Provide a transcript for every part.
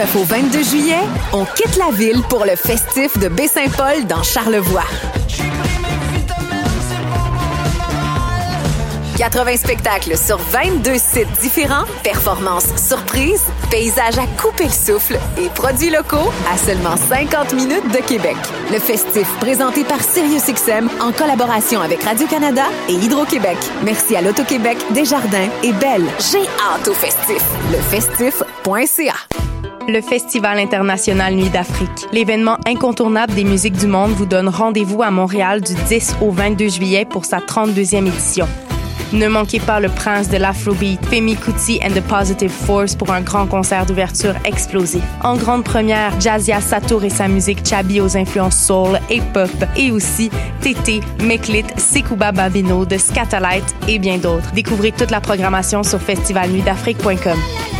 19 au 22 juillet, on quitte la ville pour le festif de Baie-Saint-Paul dans Charlevoix. 80 spectacles sur 22 sites différents, performances surprises, paysages à couper le souffle et produits locaux à seulement 50 minutes de Québec. Le festif présenté par SiriusXM en collaboration avec Radio-Canada et Hydro-Québec. Merci à l'Auto-Québec, Desjardins et Belle. J'ai hâte au festif. Lefestif.ca le Festival international Nuit d'Afrique. L'événement incontournable des musiques du monde vous donne rendez-vous à Montréal du 10 au 22 juillet pour sa 32e édition. Ne manquez pas le prince de l'Afrobeat, Femi Kuti and the Positive Force pour un grand concert d'ouverture explosif. En grande première, Jazia Satour et sa musique Chabi aux influences soul et pop, et aussi Tété, Meklit, Sekouba Babino de Scatalight et bien d'autres. Découvrez toute la programmation sur festivalnuitdafrique.com.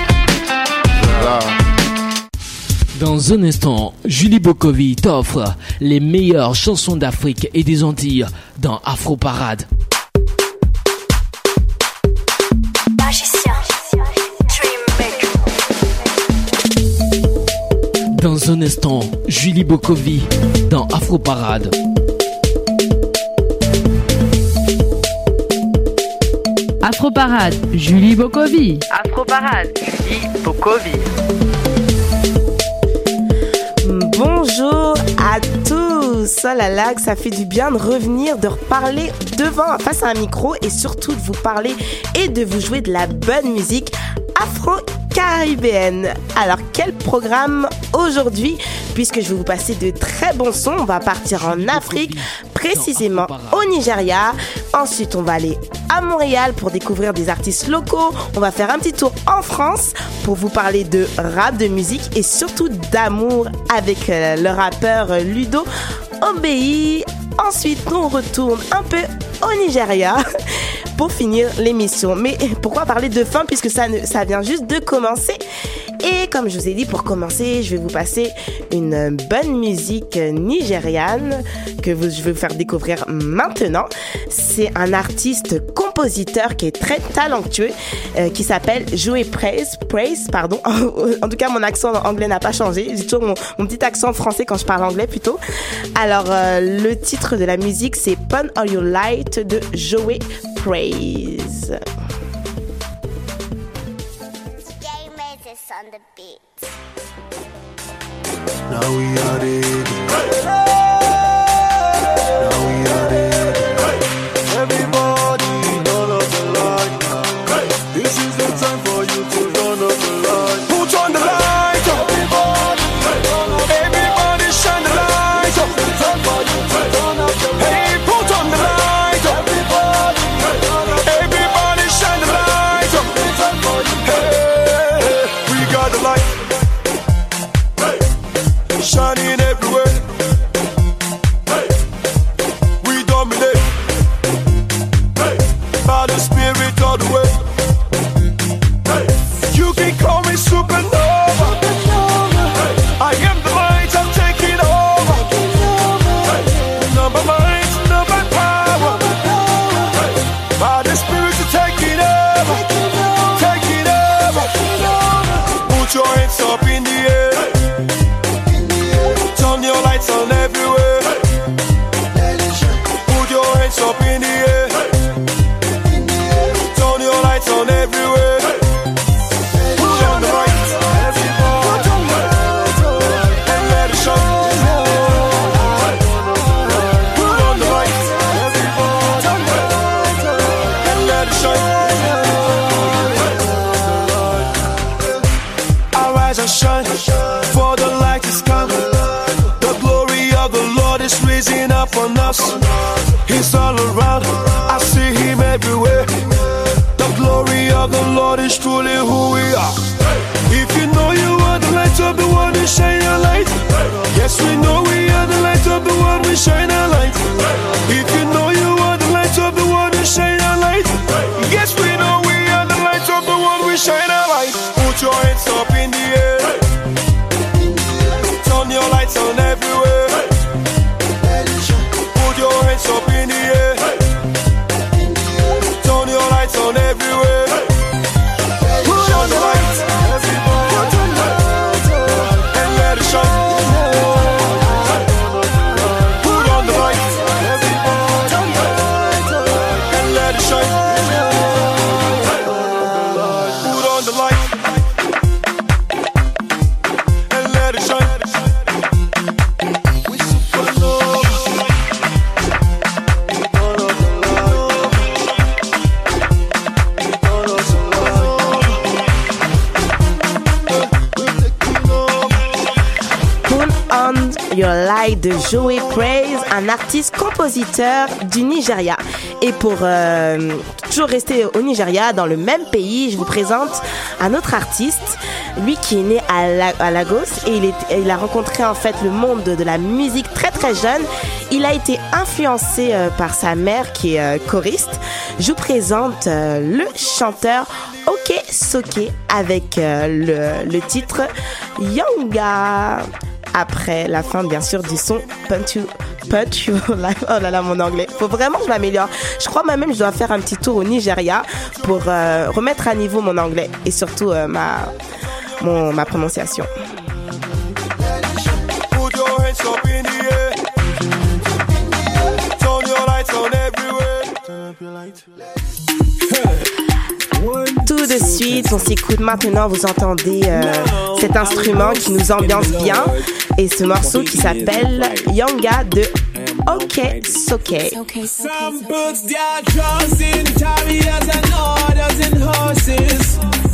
Dans un instant, Julie Bokovi t'offre les meilleures chansons d'Afrique et des Antilles dans Afro Parade. Dans un instant, Julie Bokovi dans Afro Parade. Afro Parade, Julie Bokovi. Afro Parade, Julie Bokovi. Bonjour à tous. Oh là là, que ça fait du bien de revenir, de reparler devant, face à un micro et surtout de vous parler et de vous jouer de la bonne musique afro caribéenne. Alors quel programme aujourd'hui? Puisque je vais vous passer de très bons sons, on va partir en Afrique, précisément au Nigeria. Ensuite, on va aller à Montréal pour découvrir des artistes locaux. On va faire un petit tour en France pour vous parler de rap, de musique et surtout d'amour avec euh, le rappeur Ludo Obéi. Ensuite, on retourne un peu au Nigeria pour finir l'émission. Mais pourquoi parler de fin puisque ça, ça vient juste de commencer? Et comme je vous ai dit, pour commencer, je vais vous passer une bonne musique nigériane que je vais vous faire découvrir maintenant. C'est un artiste compositeur qui est très talentueux, euh, qui s'appelle Joey Praise. Praise, pardon. en tout cas, mon accent anglais n'a pas changé. J'ai toujours mon, petit accent français quand je parle anglais plutôt. Alors, euh, le titre de la musique, c'est Pun All Your Light de Joey Praise. on the beat. Now we are it. us. He's all around. I see him everywhere. The glory of compositeur du Nigeria. Et pour euh, toujours rester au Nigeria, dans le même pays, je vous présente un autre artiste, lui qui est né à, Lagos et il, a rencontré en fait le monde de, la musique très très jeune. Il a été influencé euh, par sa mère qui est euh, choriste. Je vous présente le chanteur Ok Soke avec le, titre Yanga. Après la fin bien sûr du son Puntu put. Oh, oh là là, mon anglais. Faut vraiment que je m'améliore. Je crois même que je dois faire un petit tour au Nigeria pour euh, remettre à niveau mon anglais et surtout euh, ma, mon, ma prononciation. Tout de suite, on s'écoute maintenant, vous entendez euh, cet instrument qui nous ambiance bien et ce morceau qui s'appelle Yanga de OK Soke. Some books, they are in chariots and orders and horses.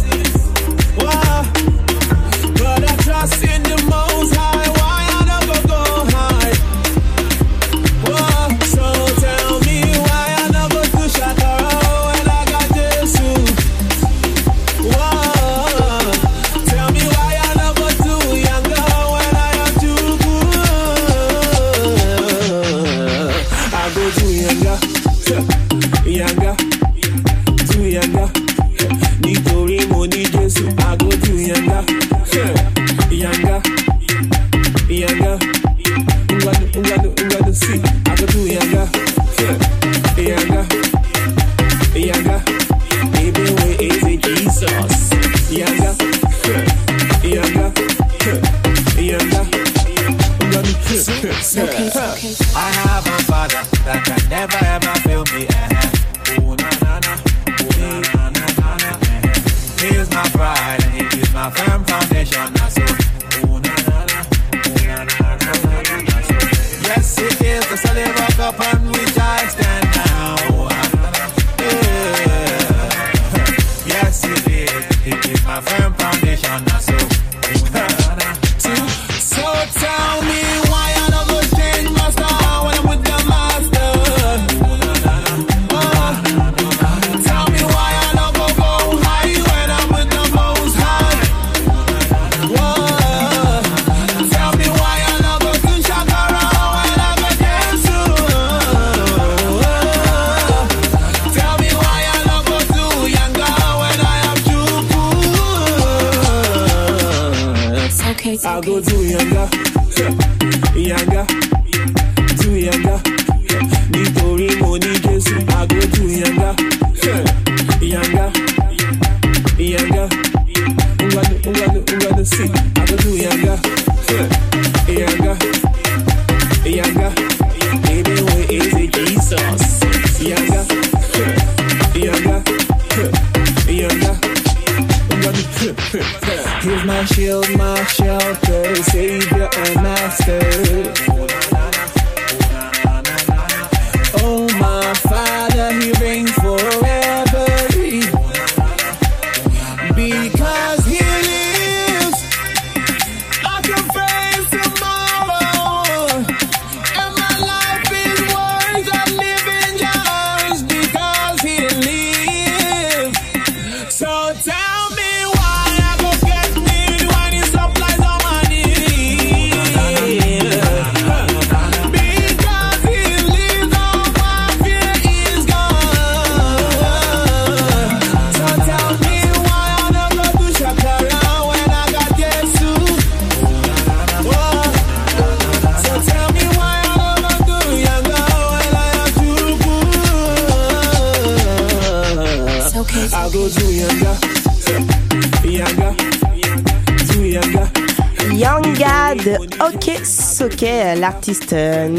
Soke, l'artiste euh,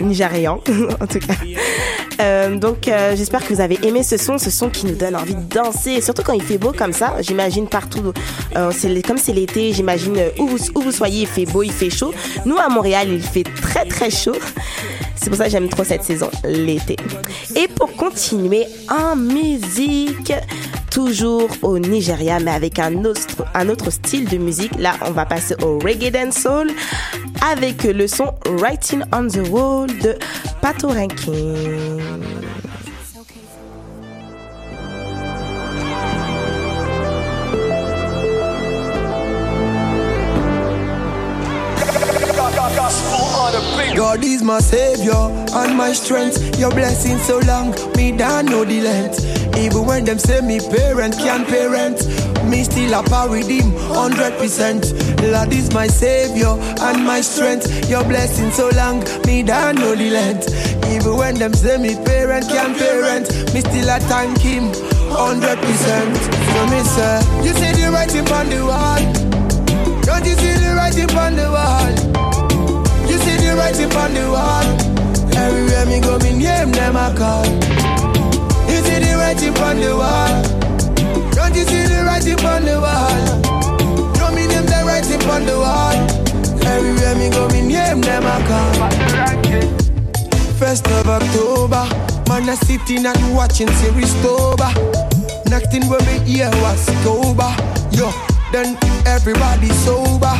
nigérian en tout cas. Euh, donc euh, j'espère que vous avez aimé ce son, ce son qui nous donne envie de danser, surtout quand il fait beau comme ça. J'imagine partout, comme c'est l'été, j'imagine où vous, où vous soyez, il fait beau, il fait chaud. Nous à Montréal, il fait très très chaud. C'est pour ça que j'aime trop cette saison, l'été. Et pour continuer en musique, toujours au Nigeria, mais avec un autre, un autre style de musique. Là, on va passer au reggae dancehall avec le son Writing on the Wall de Pato Ranking. God is my savior and my strength. Your blessing so long, me know the length. Even when them say me parent can't parent, me still a power with him, hundred percent. Lord is my savior and my strength. Your blessing so long, me don't know the length. Even when them say me parent can't parent, me still a thank him, hundred percent. So me say, you see the writing on the wall. Don't you see the writing on the wall? You see the writing on the wall. Everywhere me go, me name them I call. You see the writing on the wall. Don't the on the wall? No me name the writing on the wall. Everywhere me go, me name them I call. First of October, man I sitting and watching series Toba. Next thing when me hear was Toba. Yo, then everybody sober.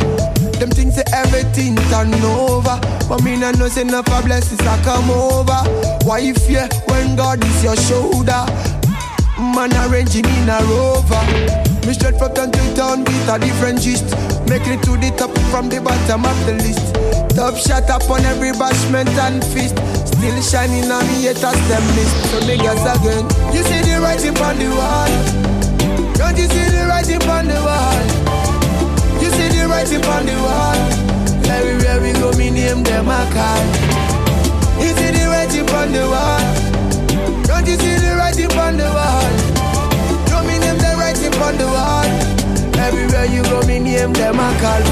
Them things say everything turn over. But me nah know say enough of blessings I come over. Why you fear when God is your shoulder? Man arranging in a rover. Me straight from town to town with a different gist. Making it to the top from the bottom of the list. Top shot up on every bashment and fist. Still shining on me haters them mist. So niggas again. You see the writing on the wall. Don't you see the writing on the wall? You see the writing on the wall. Everywhere we go, me name them a call. Name them a call.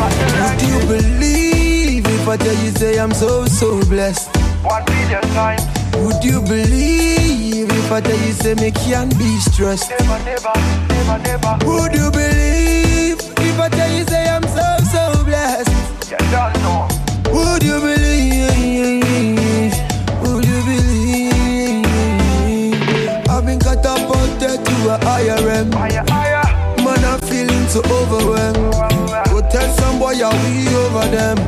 Would you believe if I tell you say I'm so so blessed? One billion times. Would you believe if I tell you say me can't be stressed? Never, never, never, never. Would you believe if I tell you say I'm so so blessed? You don't know. Would you believe? Would you believe? I've been catapulted to a higher realm. Higher, higher. Man, I'm feeling so overwhelmed. Are we over them?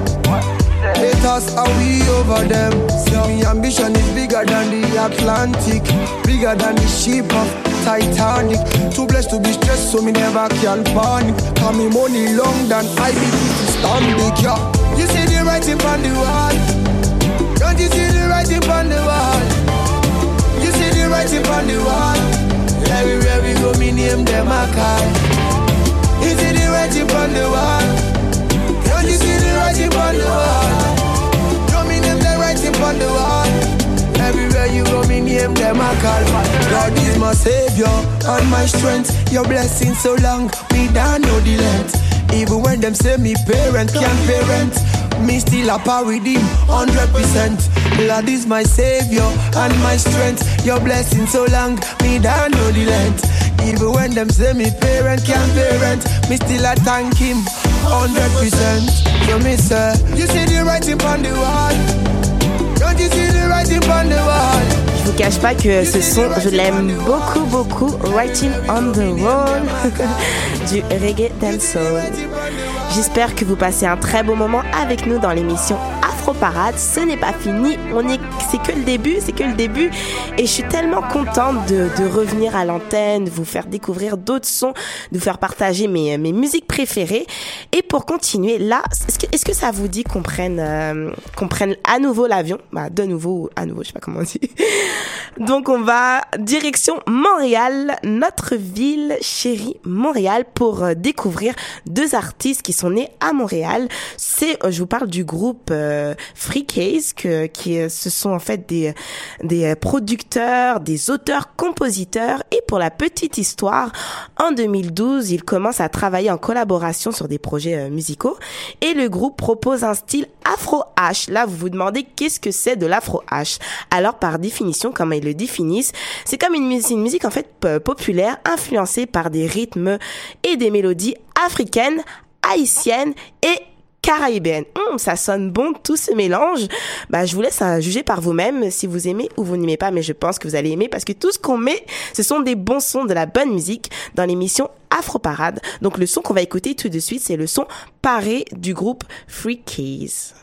Haters, are we over them? See, me ambition is bigger than the Atlantic, bigger than the ship of Titanic. Too blessed to be stressed, so me never can panic. Call me money long than I be big, yeah. You see the writing on the wall. Don't you see the writing on the wall? You see the writing on the wall. Everywhere we go, me name them a call. You see the writing on the wall. You see the writing on the wall? Name the writing on the wall. Everywhere you go, me name them a call. God is my savior and my strength. Your blessing so long, me don't know the length. Even when them say me parent can't parent, me still a power with him, hundred percent. Lord is my savior and my strength. Your blessing so long, me don't know the length. Even when them say me parent can't parent, me still a thank him, Je vous cache pas que ce son, je l'aime beaucoup, beaucoup. Writing on the Wall. Du reggae dancehall. J'espère que vous passez un très beau moment avec nous dans l'émission Afro Afro Parade. Ce n'est pas fini, on est, c'est que le début, c'est que le début. Et je suis tellement contente de, de revenir à l'antenne, vous faire découvrir d'autres sons, de vous faire partager mes, mes musiques préférées. Et pour continuer, là, est-ce que, est-ce que ça vous dit qu'on prenne, euh, qu'on prenne à nouveau l'avion? Bah, de nouveau, à nouveau, je sais pas comment on dit. Donc, on va direction Montréal, notre ville chérie Montréal, pour euh, découvrir deux artistes qui sont nés à Montréal. C'est, euh, je vous parle du groupe euh, Free Case, que, qui euh, ce sont en fait des des euh, producteurs, des auteurs, compositeurs. Et pour la petite histoire, en 2012, ils commencent à travailler en collaboration sur des projets euh, musicaux. Et le groupe propose un style Afro H. Là, vous vous demandez qu'est-ce que c'est de l'Afro H? Alors, par définition, comment ils le définissent, c'est comme une musique, une musique en fait populaire, influencée par des rythmes et des mélodies africaines, haïtiennes et caraïbéennes. Hum, ça sonne bon tout ce mélange. Bah, je vous laisse juger par vous-même si vous aimez ou vous n'aimez pas, mais je pense que vous allez aimer parce que tout ce qu'on met, ce sont des bons sons, de la bonne musique dans l'émission Afro Parade. Donc le son qu'on va écouter tout de suite, c'est le son paré du groupe Free Keys.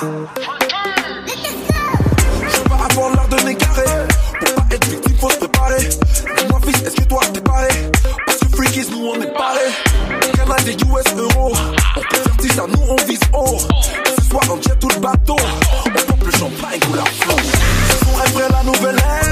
Je pas avoir l'air de m'égarer. Pour pas être victime, faut se préparer. Dis-moi, fils, est-ce que toi t'es paré? Parce que freakies, nous on est parés. Canal des US euros. On 10 à nous, on vise haut. Ce soir, on jet tout le bateau. On pompe le champagne, couleur flow. Ce son est vrai, la nouvelle ère.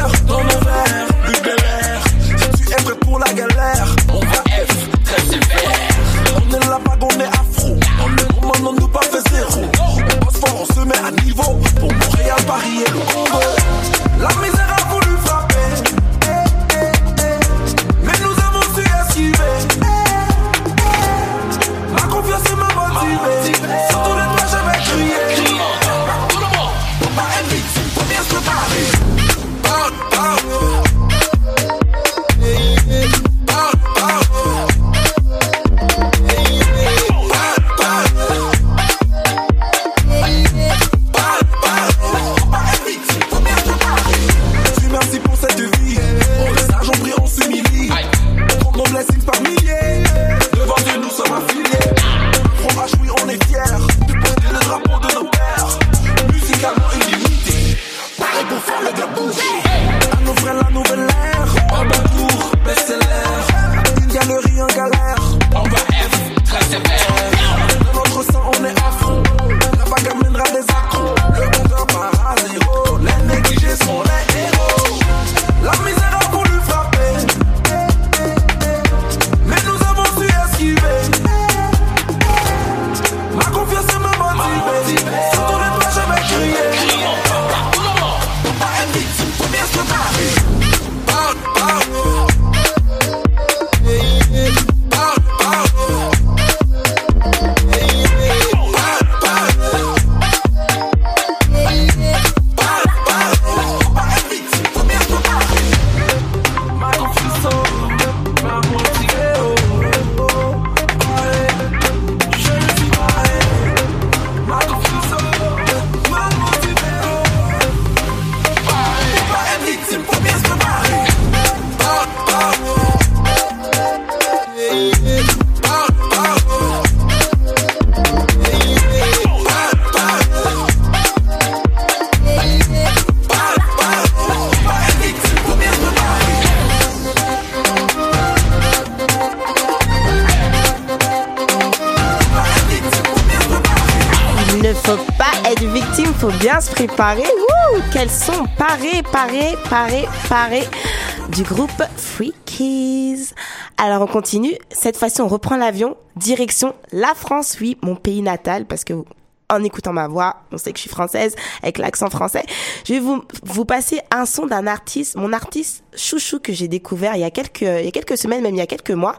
Préparer. Wouh Quels sont parés, parés, parés, parés du groupe Free Keys. Alors on continue. Cette fois-ci, on reprend l'avion. Direction la France, oui, mon pays natal, parce que en écoutant ma voix, on sait que je suis française avec l'accent français. Je vais vous vous passer un son d'un artiste, mon artiste chouchou que j'ai découvert il y a quelques il y a quelques semaines, même il y a quelques mois.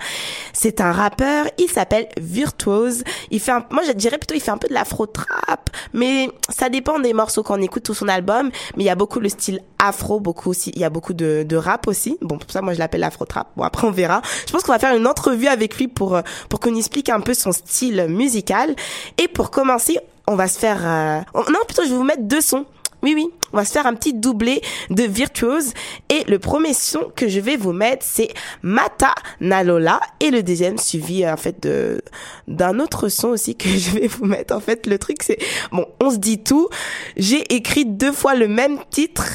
C'est un rappeur, il s'appelle Virtuose. Il fait un, moi je dirais plutôt il fait un peu de l'afro trap, mais ça dépend des morceaux qu'on écoute tout son album, mais il y a beaucoup le style afro, beaucoup aussi, il y a beaucoup de, de rap aussi. Bon, pour ça moi je l'appelle afro trap. Bon après on verra. Je pense qu'on va faire une entrevue avec lui pour pour qu'on explique un peu son style musical et pour commencer on va se faire... euh, on- non, plutôt, je vais vous mettre deux sons. Oui, oui, on va se faire un petit doublé de Virtuose. Et le premier son que je vais vous mettre, c'est Mata Nalola. Et le deuxième suivi, euh, en fait, de d'un autre son aussi que je vais vous mettre. En fait, le truc, c'est... Bon, on se dit tout. J'ai écrit deux fois le même titre,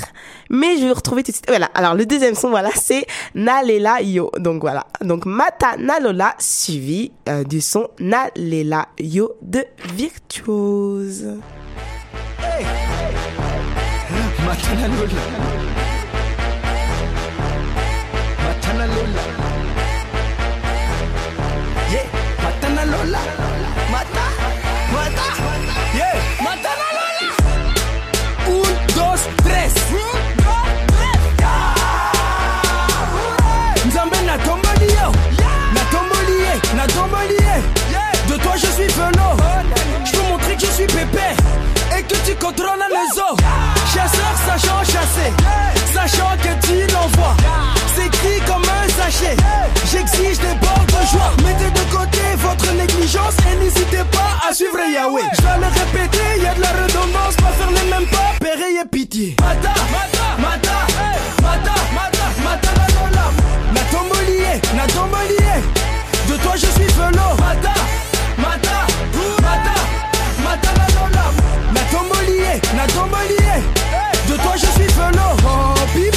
mais je vais retrouver tout de suite. Voilà, alors le deuxième son, voilà, c'est Nalela Yo. Donc voilà, donc Mata Nalola, suivi euh, du son Nalela Yo de Virtuose. Lola. Matana Lola. Yeah, Matana Lola. Mata, Mata. Yeah, Matana Lola. Un, dos, tres. Nzambe yo. Ye, ye. De toi je suis velo. Je peux montrer que je suis pépère. Contrôles les eaux. Chasseur sachant chasser. Sachant que tu l'envoies. C'est écrit comme un sachet? J'exige des bords de joie. Mettez de côté votre négligence et n'hésitez pas à suivre Yahweh. Je vais le répéter, y a de la redondance. Pas faire les mêmes pas, et pitié. Mata, mata, mata, mata, mata, mata, lola. Na tombolier, na tombolier. De toi je suis velo. Mata, mata, tombolier, na tombolier. De toi je suis velo.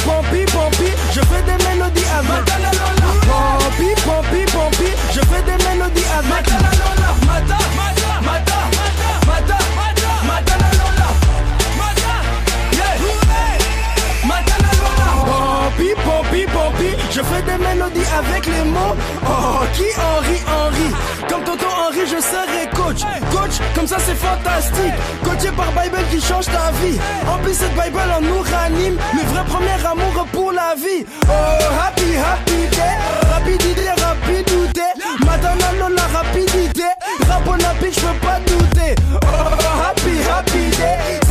Oh, qui Henri, Henri? Comme Tonton Henri, je serai coach. Coach, comme ça c'est fantastique. Coaché par Bible qui change ta vie. En plus, cette Bible en nous ranime. Le vrai premier amour pour la vie. Oh, happy, happy day. Rapidité, rapidité. Madonna, la rapidité. Rap on je peux pas douter. Oh, happy, happy day.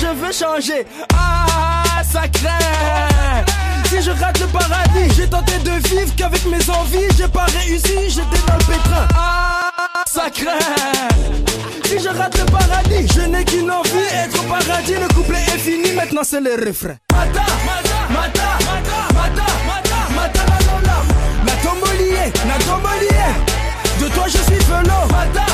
Je veux changer. Ah, ça craint. Si je rate le paradis, j'ai tenté de vivre qu'avec mes envies. J'ai pas réussi, j'étais dans le pétrin. Ah, ça craint. Si je rate le paradis, je n'ai qu'une envie, être au paradis. Le couplet est fini, maintenant c'est le refrain. Mata, mata, mata, mata, mata, mata, mata, la lola. Na tombolier, na tombolier. De toi je suis velo. Mata, mata,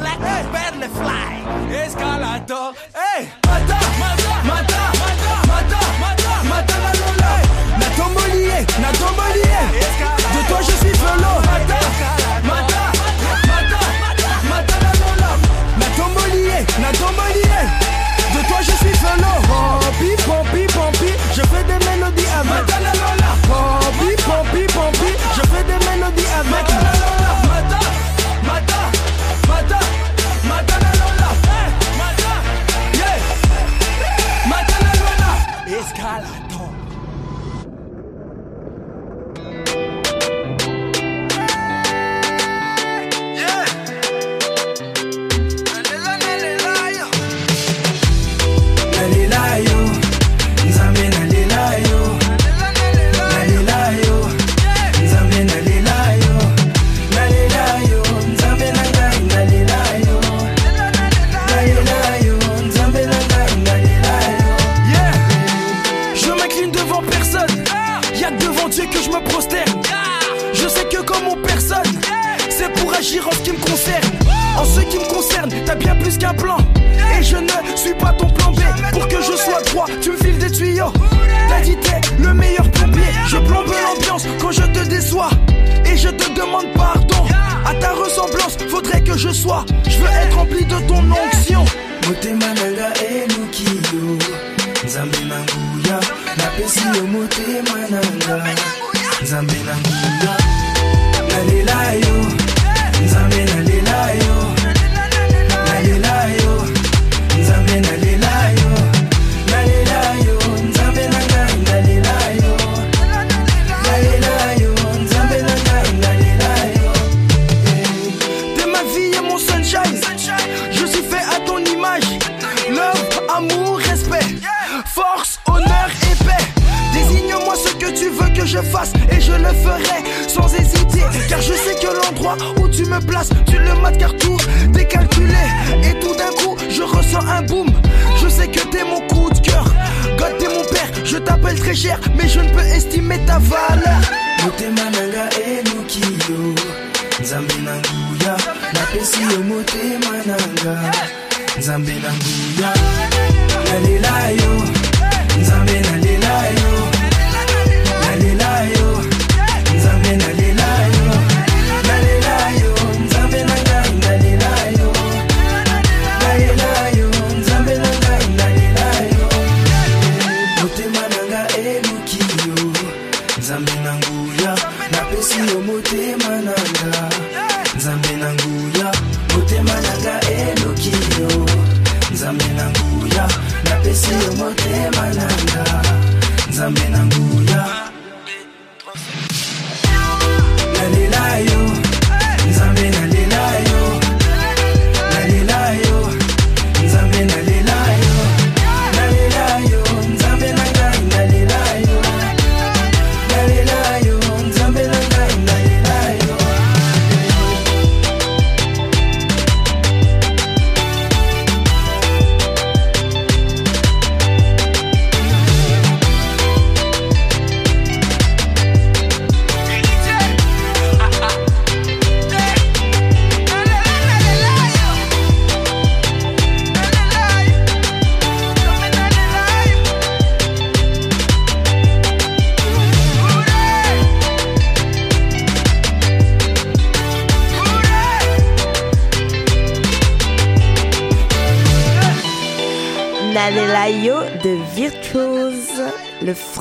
black, hey. barely fly. Escalator, hey,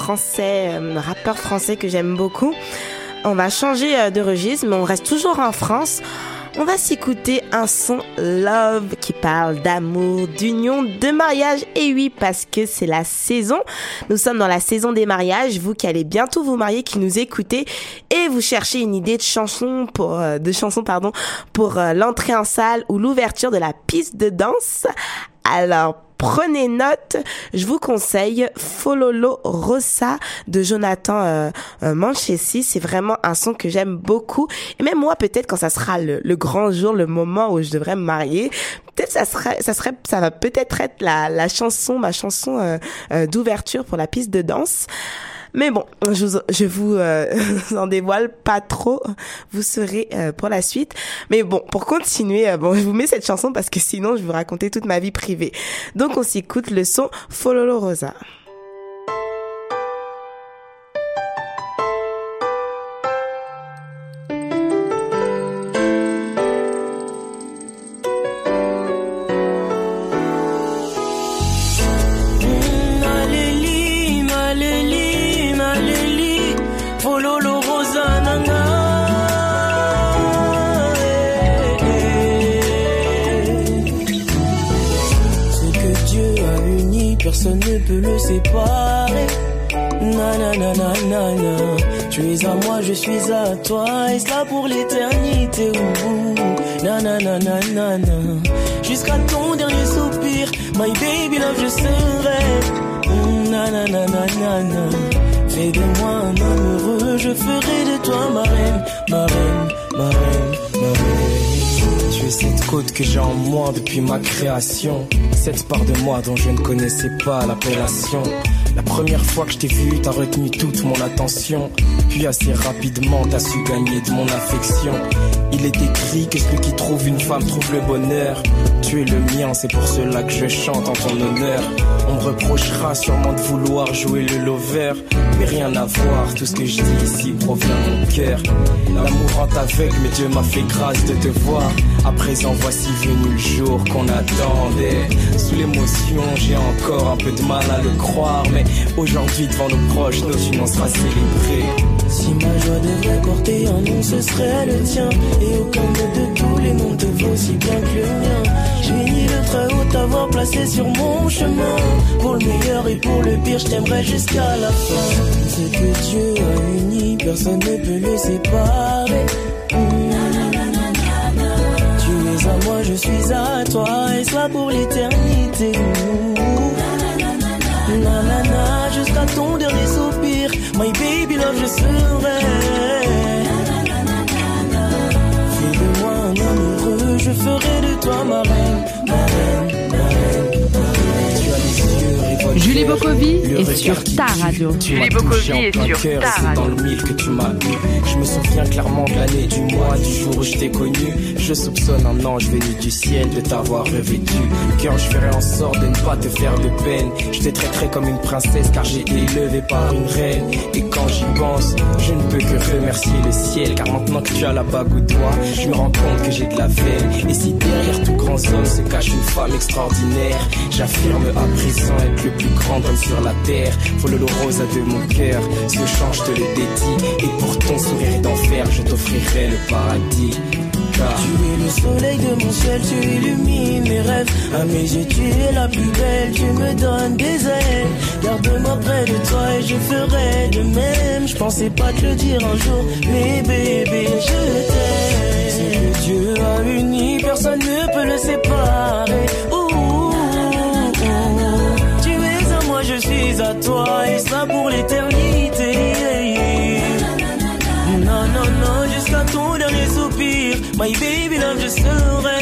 français, euh, rappeur français que j'aime beaucoup. On va changer euh, de registre, mais on reste toujours en France. On va s'écouter un son love qui parle d'amour, d'union, de mariage. Et oui, parce que c'est la saison. Nous sommes dans la saison des mariages. Vous qui allez bientôt vous marier, qui nous écoutez et vous cherchez une idée de chanson pour, euh, de chanson, pardon, pour l'entrée en salle ou l'ouverture de la piste de danse. Alors, prenez note. Je vous conseille Fololo Rossa de Jonathan euh, euh. C'est vraiment un son que j'aime beaucoup. Et même moi, peut-être quand ça sera le, le grand jour, le moment où je devrais me marier, peut-être ça serait, ça serait, ça va peut-être être la, la chanson, ma chanson euh, euh, d'ouverture pour la piste de danse. Mais bon, je vous, je vous euh, en dévoile pas trop. Vous serez euh, pour la suite. Mais bon, pour continuer, euh, bon, je vous mets cette chanson parce que sinon, je vais vous raconter toute ma vie privée. Donc, on s'écoute le son Fololo Rosa. Personne ne peut le séparer. Na na na na na na. Tu es à moi, je suis à toi, et cela pour l'éternité. Ouh, Na na na na na na. Jusqu'à ton dernier soupir, my baby love, je serai. Mm, Na na na na na na. Fais de moi un homme je ferai de toi ma reine, ma reine, ma reine, cette côte que j'ai en moi depuis ma création. Cette part de moi dont je ne connaissais pas l'appellation. La première fois que je t'ai vu, t'as retenu toute mon attention. Puis assez rapidement, t'as su gagner de mon affection. Il est écrit que celui qui trouve une femme trouve le bonheur. Tu es le mien, c'est pour cela que je chante en ton honneur. On me reprochera sûrement de vouloir jouer le lover. Mais rien à voir, tout ce que je dis ici provient de mon cœur. L'amour rend aveugle, mais Dieu m'a fait grâce de te voir. À présent, voici venu le jour qu'on attendait. Sous l'émotion, j'ai encore un peu de mal à le croire. Mais aujourd'hui, devant nos proches, notre union sera célébrée. Si ma joie devait porter un nom, ce serait le tien. Et aucun de tous les noms te vaut si bien que le mien. J'ai le très haut t'avoir placé sur mon chemin. Pour le meilleur et pour le pire, je t'aimerai jusqu'à la fin. Ce que Dieu a uni, personne ne peut le séparer. Tu es à moi, je suis à toi, et cela pour l'éternité. Nanana, jusqu'à ton dernier soupir, my baby love, je serai. Je ferai de toi ma reine. Julie Bokovi est sur ta radio. Tu m'as touché en plein cœur, c'est dans le mille que tu m'as eu. Je me souviens clairement de l'année, du mois, du jour où je t'ai connu. Je soupçonne un ange venu du ciel de t'avoir revêtu. Cœur, je ferai en sorte de ne pas te faire de peine. Je te traiterai comme une princesse car j'ai été élevé par une reine. Et quand j'y pense, je ne peux que remercier le ciel car maintenant que tu as la bague au doigt, je me rends compte que j'ai de la veine. Et si derrière tout grand homme se cache une femme extraordinaire, j'affirme à présent être le plus grand sur la terre. Faut le rose de mon cœur, ce chant je te le dédie. Et pour ton sourire d'enfer, je t'offrirai le paradis. Car Tu es le soleil de mon ciel, tu illumines mes rêves. À mes yeux, tu es la plus belle, tu me donnes des ailes. Garde-moi près de toi et je ferai de même. Je pensais pas te le dire un jour, mais bébé, je t'aime. Que Dieu a uni, personne ne peut le séparer. Je suis à toi, et ça pour l'éternité. Non, non, non, jusqu'à ton dernier soupir. My baby love, je serai.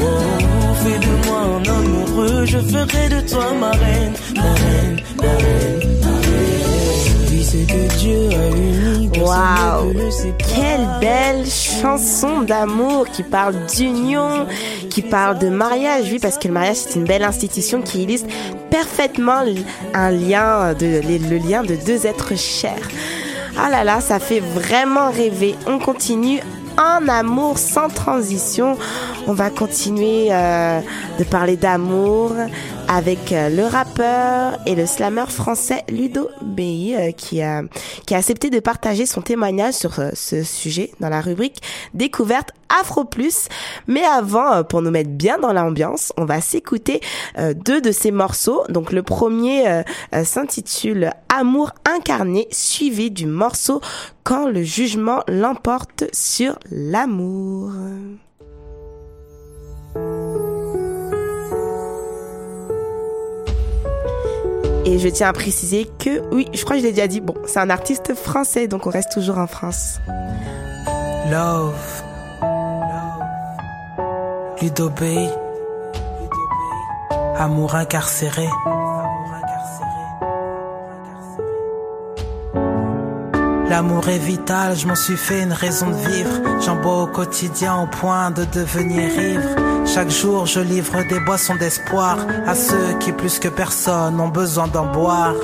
Oh, fais de moi un homme heureux, je ferai de toi ma reine, ma reine, ma reine, Waouh, séparer. quelle belle chanson d'amour qui parle d'union, qui parle de mariage, oui, parce que le mariage c'est une belle institution qui illustre parfaitement un lien, de, le lien de deux êtres chers. Ah là là, ça fait vraiment rêver. On continue en amour sans transition. On va continuer euh, de parler d'amour avec euh, le rappeur et le slammer français Ludo Bei euh, qui a qui a accepté de partager son témoignage sur euh, ce sujet dans la rubrique découverte Afro Plus. Mais avant, pour nous mettre bien dans l'ambiance, on va s'écouter deux de ces morceaux. Donc le premier s'intitule Amour incarné, suivi du morceau Quand le jugement l'emporte sur l'amour. Et je tiens à préciser que, oui, je crois que je l'ai déjà dit, bon, c'est un artiste français, donc on reste toujours en France. Love. Bay. Amour incarcéré. L'amour est vital, je m'en suis fait une raison de vivre. J'en bois au quotidien au point de devenir ivre. Chaque jour, je livre des boissons d'espoir à ceux qui, plus que personne, ont besoin d'en boire.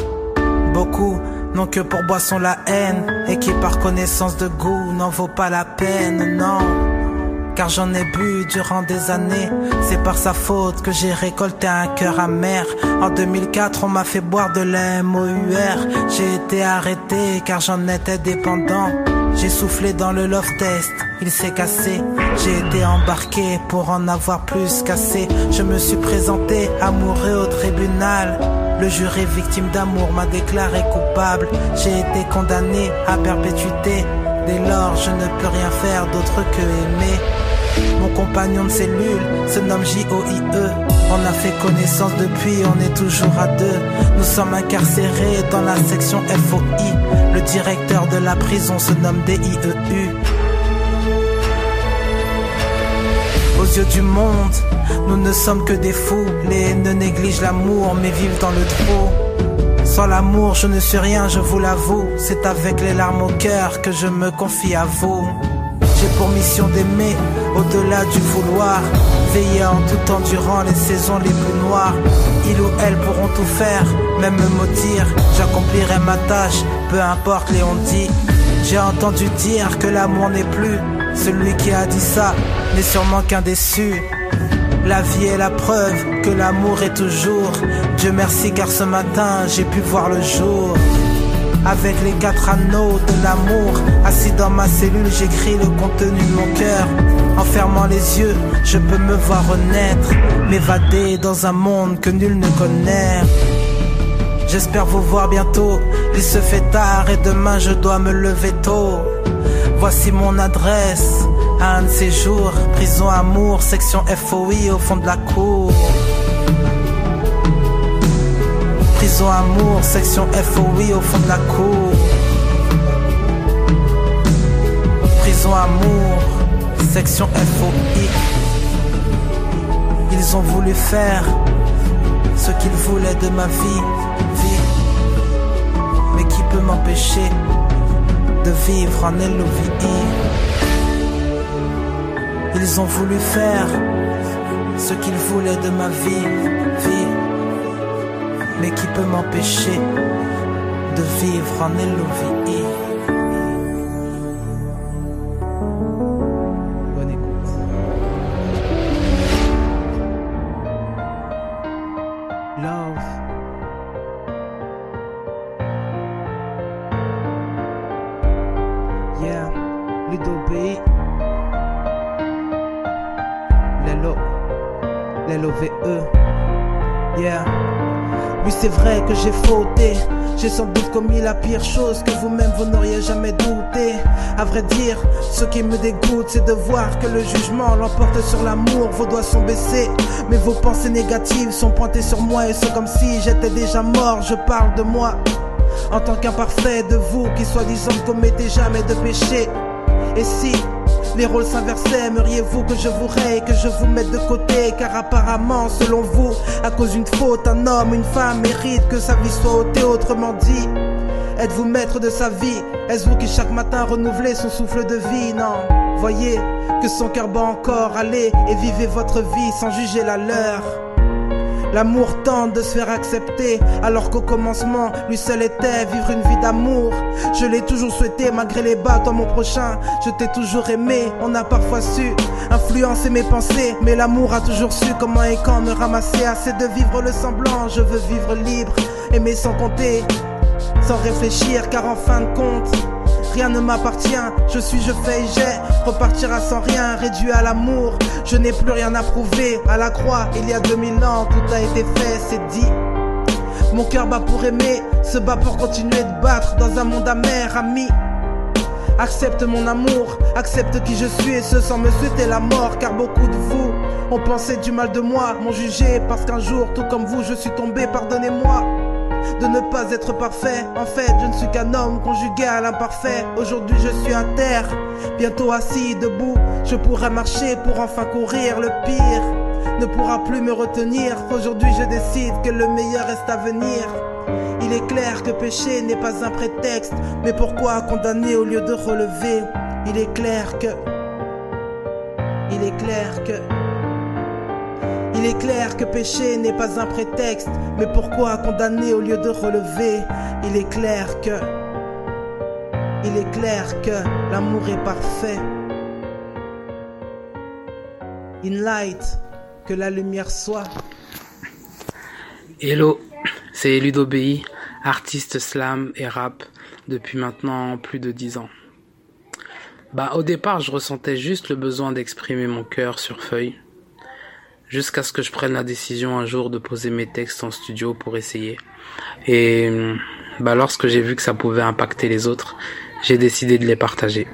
Beaucoup n'ont que pour boisson la haine et qui, par connaissance de goût, n'en vaut pas la peine, non. Car j'en ai bu durant des années. C'est par sa faute que j'ai récolté un cœur amer. En 2004, on m'a fait boire de la MOUR. J'ai été arrêté car j'en étais dépendant. J'ai soufflé dans le love test, il s'est cassé. J'ai été embarqué pour en avoir plus cassé. Je me suis présenté amoureux au tribunal. Le juré victime d'amour m'a déclaré coupable. J'ai été condamné à perpétuité. Dès lors, je ne peux rien faire d'autre que aimer. Mon compagnon de cellule se nomme J-O-I-E. On a fait connaissance depuis, on est toujours à deux. Nous sommes incarcérés dans la section FOI. Le directeur de la prison se nomme D-I-E-U. Aux yeux du monde, nous ne sommes que des fous. Les haineux négligent l'amour, mais vivent dans le trop. Sans l'amour, je ne suis rien, je vous l'avoue. C'est avec les larmes au cœur que je me confie à vous. J'ai pour mission d'aimer au-delà du vouloir. Veiller en tout temps durant les saisons les plus noires. Il ou elle pourront tout faire, même me maudire. J'accomplirai ma tâche, peu importe les on dit. J'ai entendu dire que l'amour n'est plus. Celui qui a dit ça n'est sûrement qu'un déçu. La vie est la preuve que l'amour est toujours. Dieu merci car ce matin j'ai pu voir le jour. Avec les quatre anneaux de l'amour, assis dans ma cellule, j'écris le contenu de mon cœur. En fermant les yeux, je peux me voir renaître, m'évader dans un monde que nul ne connaît. J'espère vous voir bientôt. Il se fait tard et demain je dois me lever tôt. Voici mon adresse un de ces jours. Prison Amour, section FOI au fond de la cour. Prison Amour, section FOI au fond de la cour. Prison Amour, section FOI. Ils ont voulu faire ce qu'ils voulaient de ma vie, vie. Mais qui peut m'empêcher de vivre en LOVI Ils ont voulu faire ce qu'ils voulaient de ma vie. Mais qui peut m'empêcher de vivre en LOVI J'ai sans doute commis la pire chose que vous-même vous n'auriez jamais douté. À vrai dire, ce qui me dégoûte, c'est de voir que le jugement l'emporte sur l'amour. Vos doigts sont baissés, mais vos pensées négatives sont pointées sur moi et c'est comme si j'étais déjà mort. Je parle de moi en tant qu'imparfait de vous qui soi-disant ne commettez jamais de péché. Et si les rôles s'inversaient, aimeriez-vous que je vous raye, que je vous mette de côté? Car apparemment, selon vous, à cause d'une faute, un homme, une femme mérite que sa vie soit ôtée. Autrement dit, êtes-vous maître de sa vie? Est-ce vous qui chaque matin renouvelez son souffle de vie? Non, voyez que son cœur bat encore. Allez et vivez votre vie sans juger la leur. L'amour tente de se faire accepter, alors qu'au commencement, lui seul était vivre une vie d'amour. Je l'ai toujours souhaité, malgré les bas, toi mon prochain. Je t'ai toujours aimé, on a parfois su influencer mes pensées, mais l'amour a toujours su comment et quand me ramasser. Assez de vivre le semblant, je veux vivre libre, aimer sans compter, sans réfléchir, car en fin de compte. Rien ne m'appartient, je suis, je fais et j'ai. Repartira sans rien, réduit à l'amour. Je n'ai plus rien à prouver À la croix, il y a 2000 ans, tout a été fait, c'est dit. Mon cœur bat pour aimer, se bat pour continuer de battre Dans un monde amer, ami. Accepte mon amour, accepte qui je suis et ce sans me souhaiter la mort Car beaucoup de vous ont pensé du mal de moi, m'ont jugé Parce qu'un jour, tout comme vous, je suis tombé, pardonnez-moi de ne pas être parfait. En fait, je ne suis qu'un homme conjugué à l'imparfait. Aujourd'hui, je suis à terre, bientôt assis, debout. Je pourrai marcher pour enfin courir. Le pire ne pourra plus me retenir. Aujourd'hui, je décide que le meilleur reste à venir. Il est clair que péché n'est pas un prétexte, mais pourquoi condamner au lieu de relever? Il est clair que. Il est clair que. Il est clair que péché n'est pas un prétexte, mais pourquoi condamner au lieu de relever? Il est clair que. Il est clair que l'amour est parfait. In light, que la lumière soit. Hello, c'est Ludo BI, artiste slam et rap depuis maintenant plus de 10 ans. Bah au départ je ressentais juste le besoin d'exprimer mon cœur sur feuille, jusqu'à ce que je prenne la décision un jour de poser mes textes en studio pour essayer. Et bah lorsque j'ai vu que ça pouvait impacter les autres, j'ai décidé de les partager.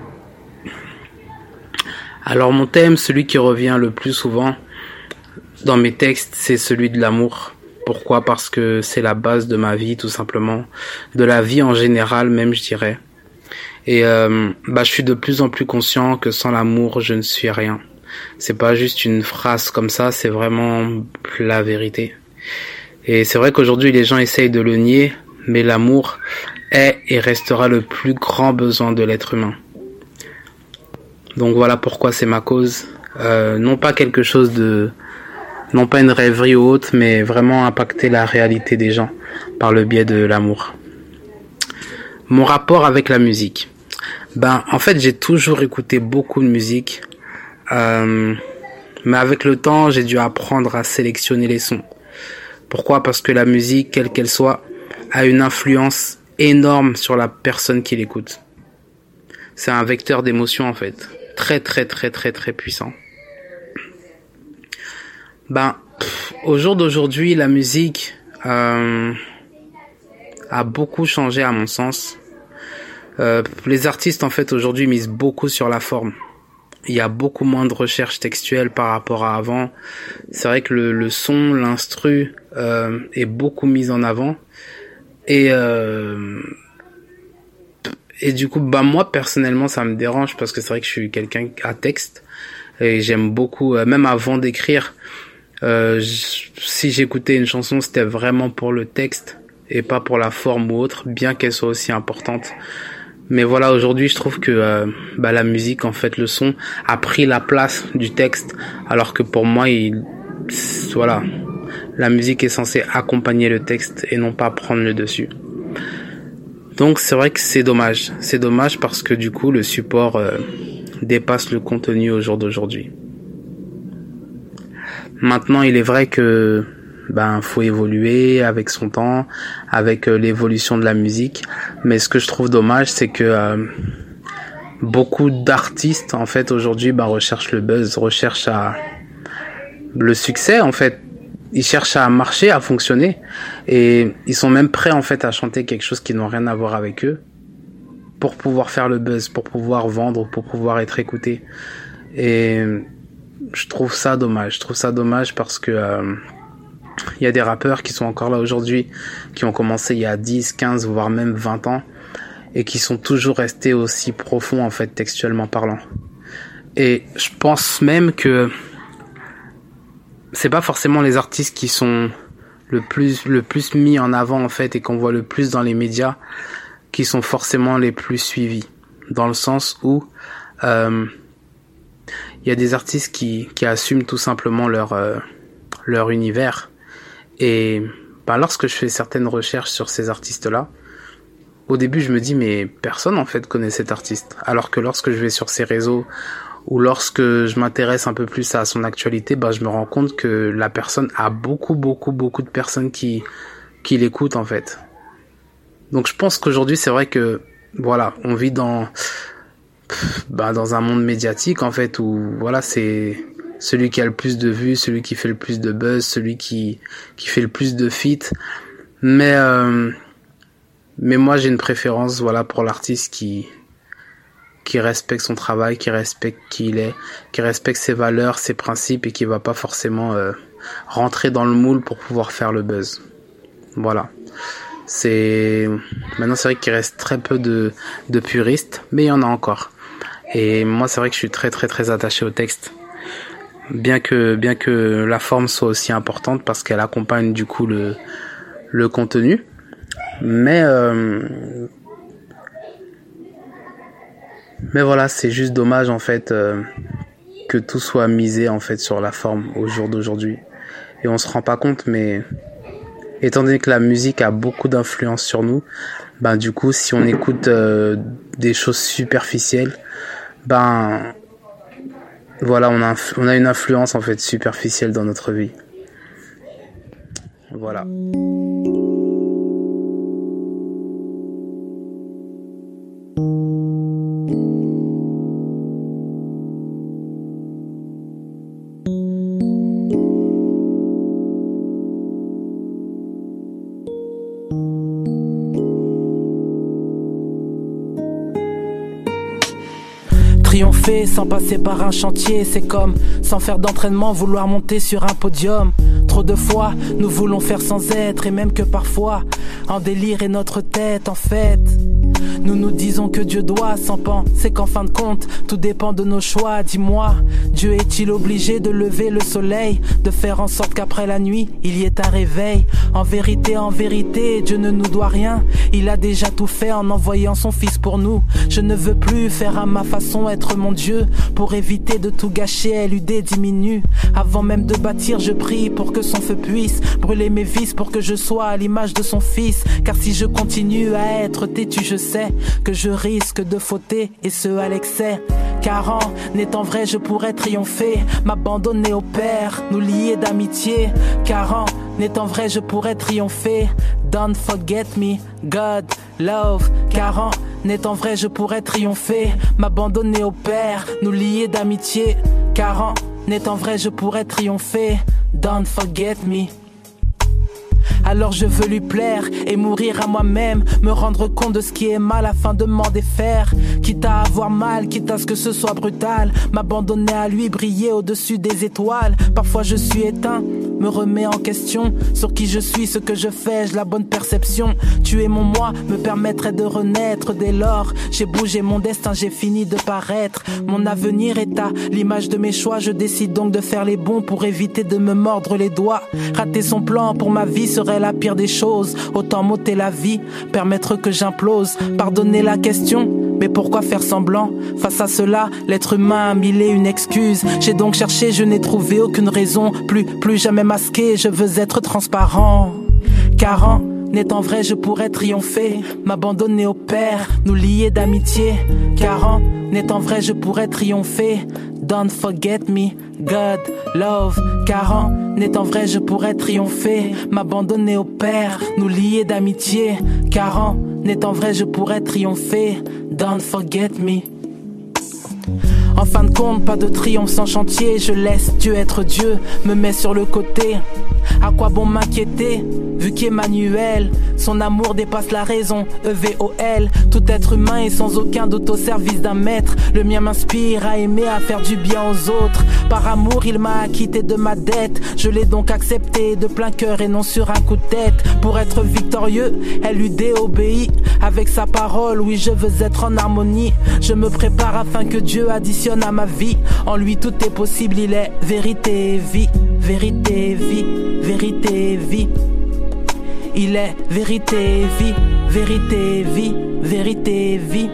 Alors mon thème, celui qui revient le plus souvent dans mes textes, c'est celui de l'amour. Pourquoi? Parce que c'est la base de ma vie, tout simplement, de la vie en général, même je dirais. Et euh, bah, je suis de plus en plus conscient que sans l'amour, je ne suis rien. C'est pas juste une phrase comme ça, c'est vraiment la vérité. Et c'est vrai qu'aujourd'hui, les gens essayent de le nier, mais l'amour est et restera le plus grand besoin de l'être humain. Donc voilà pourquoi c'est ma cause. Euh, non pas quelque chose de... Non pas une rêverie ou autre, mais vraiment impacter la réalité des gens par le biais de l'amour. Mon rapport avec la musique. Ben, en fait, j'ai toujours écouté beaucoup de musique. Euh, mais avec le temps, j'ai dû apprendre à sélectionner les sons. Pourquoi? Parce que la musique, quelle qu'elle soit, a une influence énorme sur la personne qui l'écoute. C'est un vecteur d'émotion en fait, très très très très très puissant. Ben, au jour d'aujourd'hui, la musique euh, a beaucoup changé à mon sens. Euh, les artistes en fait aujourd'hui misent beaucoup sur la forme. Il y a beaucoup moins de recherche textuelle par rapport à avant. C'est vrai que le, le son, l'instru euh, est beaucoup mis en avant. Et euh, et du coup, bah moi personnellement, ça me dérange parce que c'est vrai que je suis quelqu'un à texte et j'aime beaucoup, euh, même avant d'écrire. Euh, si j'écoutais une chanson, c'était vraiment pour le texte et pas pour la forme ou autre, bien qu'elle soit aussi importante. Mais voilà, aujourd'hui, je trouve que euh, bah, la musique, en fait, le son a pris la place du texte, alors que pour moi, il, voilà, la musique est censée accompagner le texte et non pas prendre le dessus. Donc c'est vrai que c'est dommage. C'est dommage parce que du coup, le support euh, dépasse le contenu au jour d'aujourd'hui. Maintenant, il est vrai que ben faut évoluer avec son temps, avec euh, l'évolution de la musique. Mais ce que je trouve dommage, c'est que euh, beaucoup d'artistes en fait aujourd'hui ben, recherchent le buzz, recherchent à le succès en fait. Ils cherchent à marcher, à fonctionner, et ils sont même prêts en fait à chanter quelque chose qui n'ont rien à voir avec eux pour pouvoir faire le buzz, pour pouvoir vendre, pour pouvoir être écouté. Et je trouve ça dommage. Je trouve ça dommage parce que euh, il y a des rappeurs qui sont encore là aujourd'hui, qui ont commencé il y a 10, 15, voire même 20 ans, et qui sont toujours restés aussi profonds, en fait, textuellement parlant. Et je pense même que c'est pas forcément les artistes qui sont le plus, le plus mis en avant, en fait, et qu'on voit le plus dans les médias, qui sont forcément les plus suivis. Dans le sens où, euh, il y a des artistes qui, qui assument tout simplement leur, euh, leur univers et bah, lorsque je fais certaines recherches sur ces artistes-là, au début je me dis mais personne en fait connaît cet artiste. Alors que lorsque je vais sur ses réseaux ou lorsque je m'intéresse un peu plus à son actualité, bah, je me rends compte que la personne a beaucoup beaucoup beaucoup de personnes qui, qui l'écoutent en fait. Donc je pense qu'aujourd'hui c'est vrai que voilà, on vit dans bah, dans un monde médiatique en fait où voilà c'est celui qui a le plus de vues, celui qui fait le plus de buzz, celui qui, qui fait le plus de feats. Mais, euh, mais moi j'ai une préférence voilà pour l'artiste qui, qui respecte son travail, qui respecte qui il est, qui respecte ses valeurs, ses principes et qui va pas forcément euh, rentrer dans le moule pour pouvoir faire le buzz. Voilà. C'est maintenant c'est vrai qu'il reste très peu de, de puristes, mais il y en a encore. Et moi c'est vrai que je suis très très très attaché au texte bien que bien que la forme soit aussi importante parce qu'elle accompagne du coup le le contenu. Mais euh, mais voilà c'est juste dommage en fait euh, que tout soit misé en fait sur la forme au jour d'aujourd'hui. Et on se rend pas compte mais étant donné que la musique a beaucoup d'influence sur nous ben du coup si on écoute euh, des choses superficielles ben voilà, on a, on a une influence en fait superficielle dans notre vie. Voilà. Sans passer par un chantier, c'est comme sans faire d'entraînement vouloir monter sur un podium. Trop de fois, nous voulons faire sans être et même que parfois, en délire est notre tête en fait. Nous nous disons que Dieu doit s'en c'est qu'en fin de compte, tout dépend de nos choix. Dis-moi, Dieu est-il obligé de lever le soleil, de faire en sorte qu'après la nuit, il y ait un réveil? En vérité, en vérité, Dieu ne nous doit rien. Il a déjà tout fait en envoyant son Fils pour nous. Je ne veux plus faire à ma façon être mon Dieu, pour éviter de tout gâcher, éluder, diminue. Avant même de bâtir, je prie pour que son feu puisse brûler mes vices, pour que je sois à l'image de son Fils. Car si je continue à être têtu, je sais que je risque de fauter et ce à l'excès. Car en vrai, je pourrais triompher, m'abandonner au Père, nous lier d'amitié. Car en vrai, je pourrais triompher. Don't forget me, God, love. Car en vrai, je pourrais triompher, m'abandonner au Père, nous lier d'amitié. Car en vrai, je pourrais triompher. Don't forget me. Alors je veux lui plaire et mourir à moi-même, me rendre compte de ce qui est mal afin de m'en défaire. Quitte à avoir mal, quitte à ce que ce soit brutal, m'abandonner à lui, briller au-dessus des étoiles. Parfois je suis éteint, me remets en question sur qui je suis, ce que je fais, j'ai la bonne perception. Tuer mon moi me permettrait de renaître dès lors. J'ai bougé mon destin, j'ai fini de paraître. Mon avenir est à l'image de mes choix, je décide donc de faire les bons pour éviter de me mordre les doigts. Rater son plan pour ma vie serait la pire des choses. Autant m'ôter la vie, permettre que j'implose. Pardonner la question, mais pourquoi faire semblant Face à cela, l'être humain a mille une excuse. J'ai donc cherché, je n'ai trouvé aucune raison. Plus, plus jamais masqué, je veux être transparent. Car en étant vrai, je pourrais triompher. M'abandonner au Père, nous lier d'amitié. Car en étant vrai, je pourrais triompher. Don't forget me, God, love. Car en étant vrai, je pourrais triompher. M'abandonner au Père, nous lier d'amitié. Car étant vrai, je pourrais triompher. Don't forget me. En fin de compte, pas de triomphe sans chantier. Je laisse Dieu être Dieu, me mets sur le côté. À quoi bon m'inquiéter Vu qu'Emmanuel, son amour dépasse la raison. EVOL, tout être humain est sans aucun doute au service d'un maître. Le mien m'inspire à aimer, à faire du bien aux autres. Par amour, il m'a acquitté de ma dette. Je l'ai donc accepté de plein cœur et non sur un coup de tête. Pour être victorieux, elle lui déobéit. Avec sa parole, oui, je veux être en harmonie. Je me prépare afin que Dieu additionne à ma vie. En lui, tout est possible, il est vérité vie. Vérité vie, vérité vie. Il est vérité vie, vérité vie, vérité vie.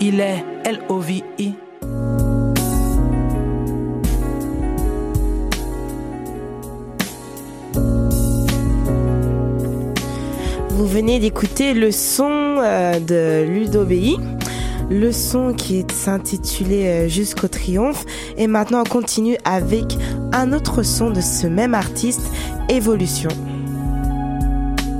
Il est L-O-V-I. Vous venez d'écouter le son euh, de Ludobéi, le son qui s'intitulait euh, Jusqu'au triomphe. Et maintenant, on continue avec un autre son de ce même artiste, Évolution.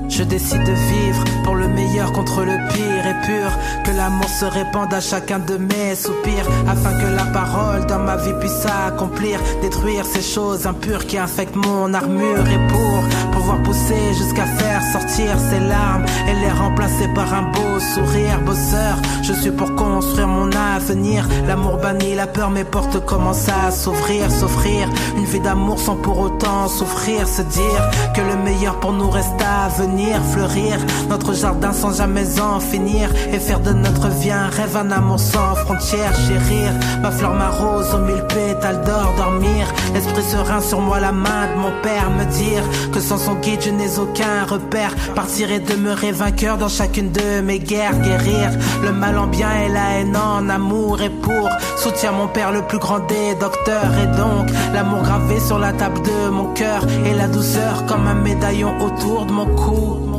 Je décide de vivre pour le meilleur contre le pire et pur. Que l'amour se répande à chacun de mes soupirs. Afin que la parole dans ma vie puisse s'accomplir. Détruire ces choses impures qui infectent mon armure. Et pour pouvoir pousser jusqu'à faire sortir ces larmes. Et les remplacer par un beau sourire. Bosseur, je suis pour construire mon avenir. L'amour bannit la peur, mes portes commencent à s'ouvrir. S'offrir une vie d'amour sans pour autant souffrir. Se dire que le meilleur pour nous reste à venir fleurir notre jardin sans jamais en finir et faire de notre vie un rêve, un amour sans frontières, chérir ma fleur, ma rose aux mille pétales d'or, dormir, l'esprit serein sur moi, la main de mon père, me dire que sans son guide je n'ai aucun repère, partir et demeurer vainqueur dans chacune de mes guerres, guérir le mal en bien et la haine en amour. Et pour soutien mon père le plus grand des docteurs. Et donc l'amour gravé sur la table de mon cœur. Et la douceur comme un médaillon autour de mon cou.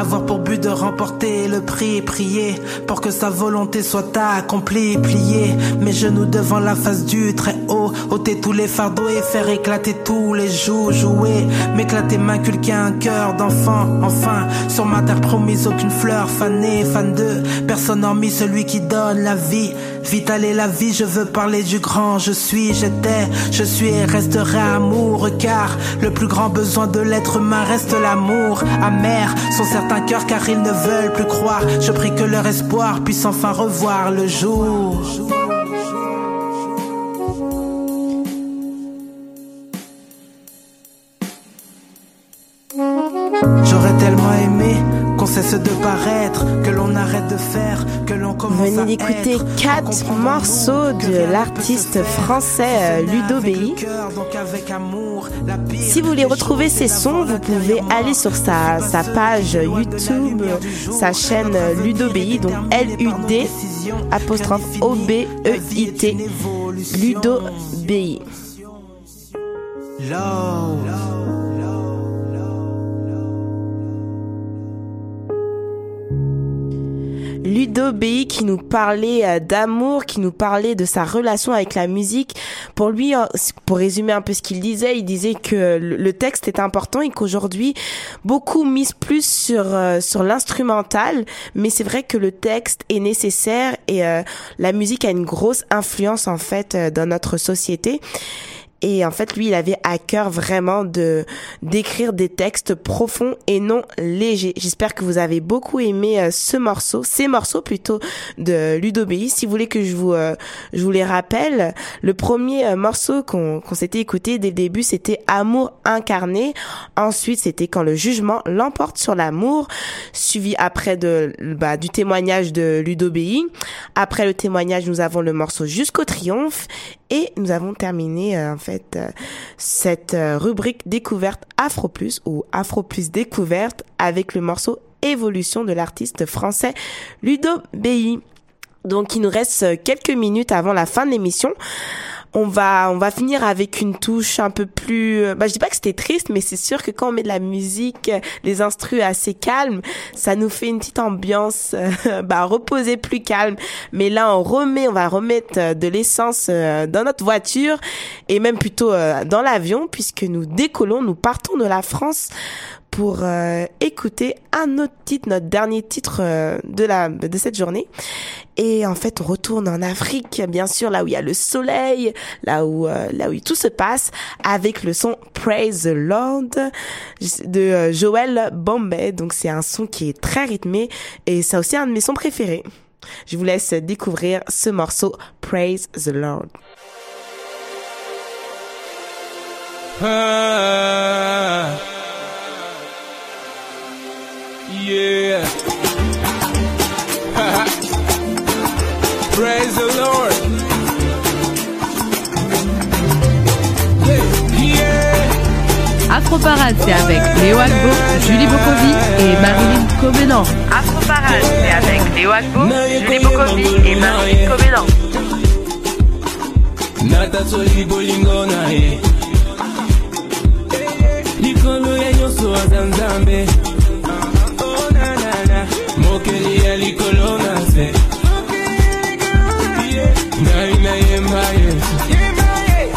Avoir pour but de remporter le prix, prier pour que sa volonté soit accomplie, plier mes genoux devant la face du très haut, ôter tous les fardeaux et faire éclater tous les joues, jouer, m'éclater, m'inculquer un cœur d'enfant, enfin, sur ma terre promise aucune fleur fanée, fan de personne hormis celui qui donne la vie, vital et la vie, je veux parler du grand, je suis, j'étais, je suis et resterai amour, car le plus grand besoin de l'être humain reste l'amour, amer, sont certains cœurs car ils ne veulent plus croire, je prie que leur espoir puisse enfin revoir le jour. Cesse de paraître, que l'on arrête de faire, que l'on commence Venez d'écouter quatre morceaux de l'artiste français euh, Ludo BI. Si vous voulez retrouver ces sons, vous pouvez aller sur sa, sa page YouTube, sa chaîne Ludo BI, donc L-U-D apostrophe O-B-E-I-T, Ludo BI. Ludo BI qui nous parlait euh, d'amour, qui nous parlait de sa relation avec la musique. Pour lui, euh, pour résumer un peu ce qu'il disait, il disait que le texte est important et qu'aujourd'hui, beaucoup misent plus sur euh, sur l'instrumental, mais c'est vrai que le texte est nécessaire et la musique a une grosse influence en fait dans notre société. Et en fait, lui, il avait à cœur vraiment de d'écrire des textes profonds et non légers. J'espère que vous avez beaucoup aimé euh, ce morceau, ces morceaux plutôt de Ludo Si vous voulez que je vous euh, je vous les rappelle, le premier euh, morceau qu'on qu'on s'était écouté dès le début, c'était Amour incarné. Ensuite, c'était Quand le jugement l'emporte sur l'amour, suivi après de bah, du témoignage de Ludo Après le témoignage, nous avons le morceau Jusqu'au triomphe et nous avons terminé euh, cette euh, rubrique découverte Afro Plus ou Afro Plus découverte avec le morceau Évolution de l'artiste français Ludo Bi. Donc il nous reste quelques minutes avant la fin de l'émission on va on va finir avec une touche un peu plus euh, bah je dis pas que c'était triste mais c'est sûr que quand on met de la musique euh, les instrus assez calmes ça nous fait une petite ambiance euh, bah reposée plus calme. Mais là on remet on va remettre de l'essence dans notre voiture et même plutôt dans l'avion puisque nous décollons nous partons de la France pour écouter un autre titre, notre dernier titre de la de cette journée. Et en fait, on retourne en Afrique, bien sûr, là où il y a le soleil, là où euh, là où tout se passe, avec le son Praise the Lord de euh, Joel Bombay. Donc c'est un son qui est très rythmé et c'est aussi un de mes sons préférés. Je vous laisse découvrir ce morceau Praise the Lord. Ah, yeah. Praise the Lord. Afro Parade, c'est avec Léo Agbo, Julie Bokovi et Marilyn Covenant. Afro Parade, c'est avec Léo Agbo, Julie Bokovi et Marilyn Covenant. natatoli bolingo na ye likolo ya nyonso aza nzambe Me Emaye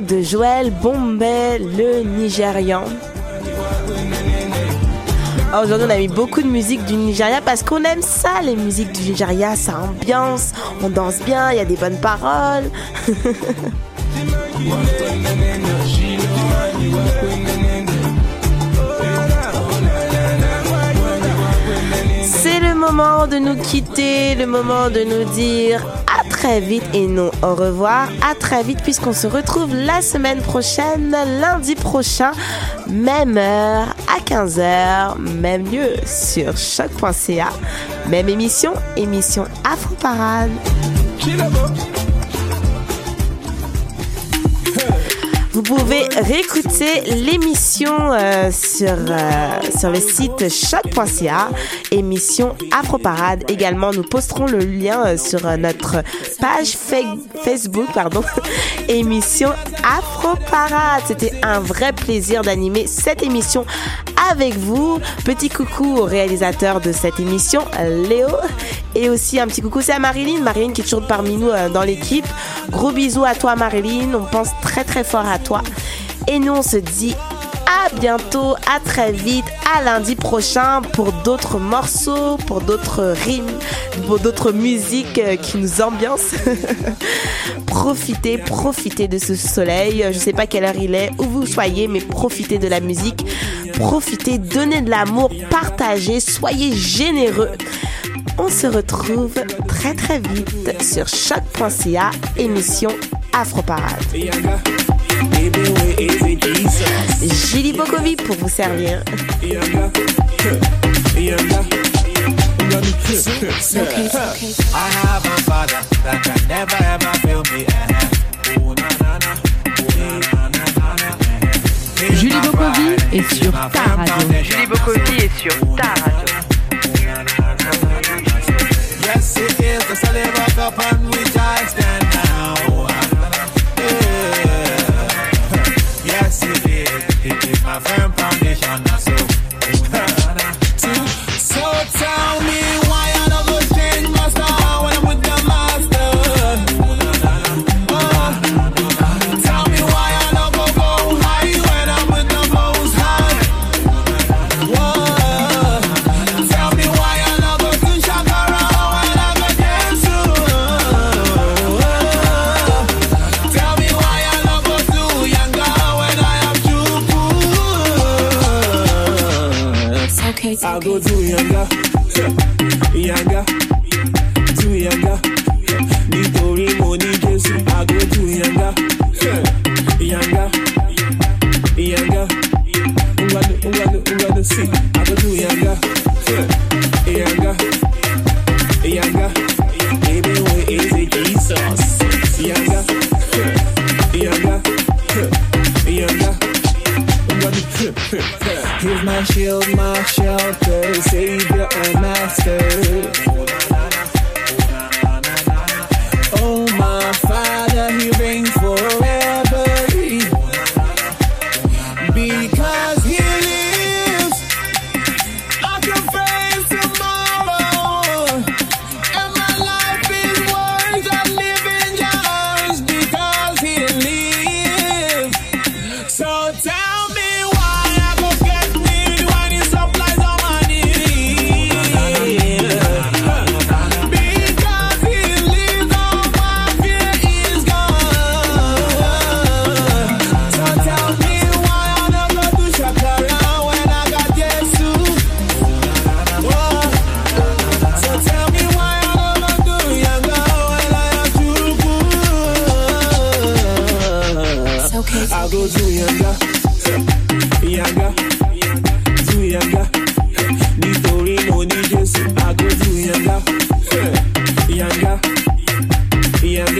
de Joël Bombay, le Nigérian. Aujourd'hui, on a mis beaucoup de musique du Nigeria parce qu'on aime ça, les musiques du Nigeria. Ça ambiance, on danse bien, il y a des bonnes paroles. C'est le moment de nous quitter, le moment de nous dire très vite et non au revoir. À très vite puisqu'on se retrouve la semaine prochaine, lundi prochain, même heure à 15h, même lieu sur choc.ca. Même émission, émission Afro Parade. Vous pouvez réécouter l'émission euh, sur, euh, sur le site choc.ca, émission Afro Parade. Également, nous posterons le lien euh, sur notre page fa- Facebook, pardon, émission Afro Parade. C'était un vrai plaisir d'animer cette émission avec vous. Petit coucou au réalisateur de cette émission, Léo. Et aussi un petit coucou, c'est à Marilyn. Marilyn qui est toujours parmi nous euh, dans l'équipe. Gros bisous à toi, Marilyn. On pense très très fort à toi. Et nous, on se dit à bientôt, à très vite, à lundi prochain pour d'autres morceaux, pour d'autres rimes, pour d'autres musiques euh, qui nous ambiancent. profitez, profitez de ce soleil. Je sais pas quelle heure il est, où vous soyez, mais profitez de la musique. Profitez, donnez de l'amour, partagez, soyez généreux. On se retrouve très très vite sur choc.ca, émission Afro Julie Bokovi pour vous servir. Julie Bokovi est sur ta radio. Julie Bokovi est sur ta radio. Chupu. I go to Yanga, Yanga, to Yanga. Nítorí mo ní Jésù, I go to Yanga, Yanga, Yanga. Ngwanu, ngwanu, ngwanu, see, I go to Yanga, Yanga, Yanga. Baby, where is it, Jesus? Yanga, Yanga, Yanga. He's my shield, my shelter,